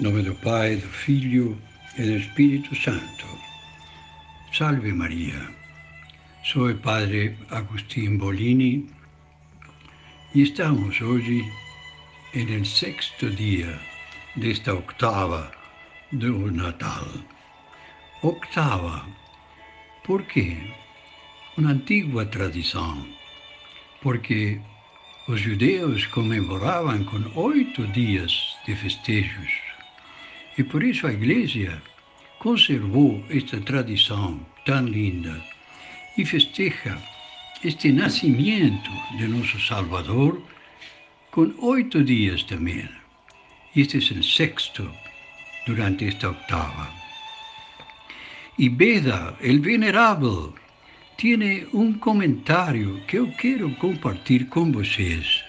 nome do Pai, do Filho e do Espírito Santo. Salve Maria. Sou o Padre Agustín Bolini e estamos hoje no sexto dia desta octava do Natal. Octava, por quê? Uma antiga tradição, porque os judeus comemoravam com oito dias de festejos e por isso a Igreja conservou esta tradição tão linda e festeja este nascimento de nosso Salvador com oito dias também. Este é o sexto durante esta octava. E Beda, el venerável, tem um comentário que eu quero compartilhar com vocês,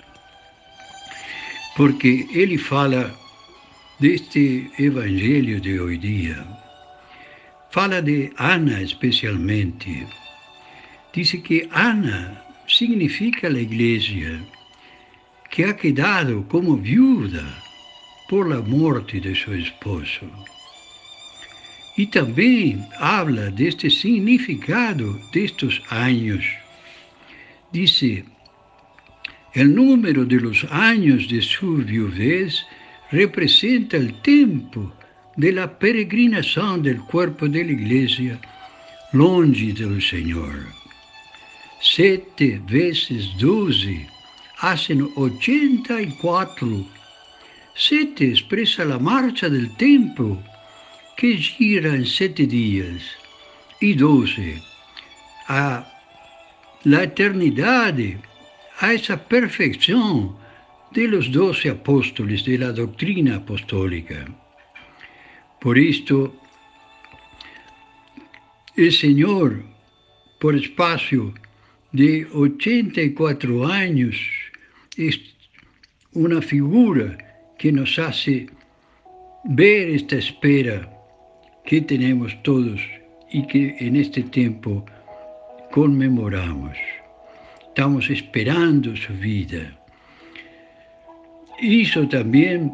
porque ele fala deste evangelho de hoje dia. Fala de Ana especialmente. Diz que Ana significa a igreja que ha quedado como viuda por la morte de seu esposo. E também habla deste significado destes anos. Dice, el número de los años de su viudez representa el tiempo de la peregrinación del cuerpo de la iglesia longe del Señor. Sete veces doce hacen ochenta y cuatro. Sete expresa la marcha del tiempo que gira en siete días. Y doce a la eternidad, a esa perfección de los doce apóstoles de la doctrina apostólica. Por esto, el Señor, por espacio de 84 años, es una figura que nos hace ver esta espera que tenemos todos y que en este tiempo conmemoramos. Estamos esperando su vida. Eso también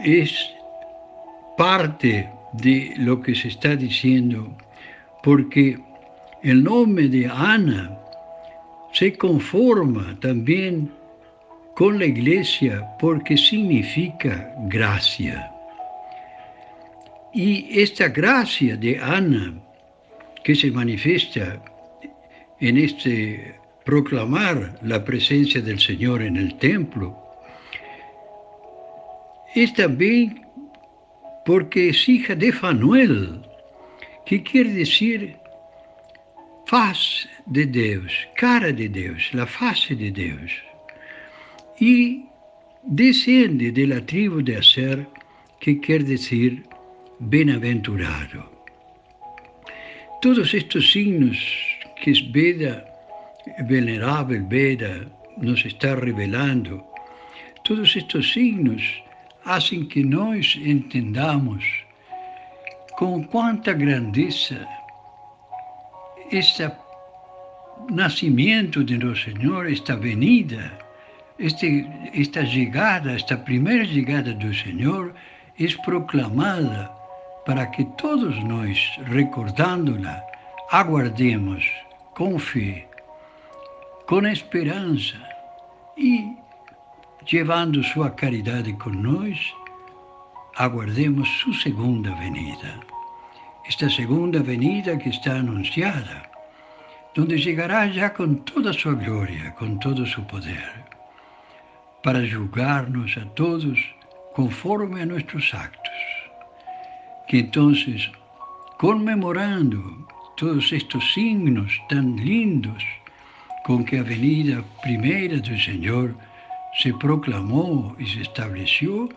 es parte de lo que se está diciendo, porque el nombre de Ana se conforma también con la iglesia porque significa gracia. Y esta gracia de Ana, que se manifiesta en este proclamar la presencia del Señor en el templo, es también porque es hija de Fanuel, que quiere decir faz de Deus, cara de Deus, la face de Deus. Y desciende de la tribu de Aser, que quiere decir bienaventurado. Todos estos signos que es Veda, venerable Veda, nos está revelando, todos estos signos hacen que nós entendamos com quanta grandeza este nascimento de nosso Senhor, esta venida, este, esta chegada, esta primeira chegada do Senhor, é proclamada para que todos nós, recordando-la, aguardemos com fé, com esperança e llevando sua caridade com nós, aguardemos sua segunda venida. Esta segunda venida que está anunciada, onde chegará já com toda sua glória, com todo seu poder, para julgar-nos a todos conforme a nossos actos. Que então, conmemorando todos estes signos tão lindos com que a venida primeira do Senhor se proclamou e se estabeleceu,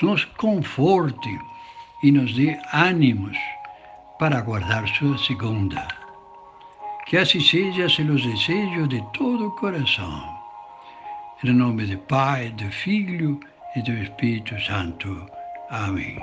nos conforte e nos dê ânimos para aguardar sua segunda. Que assim seja, se los desejo de todo o coração. Em nome do Pai, do Filho e do Espírito Santo. Amém.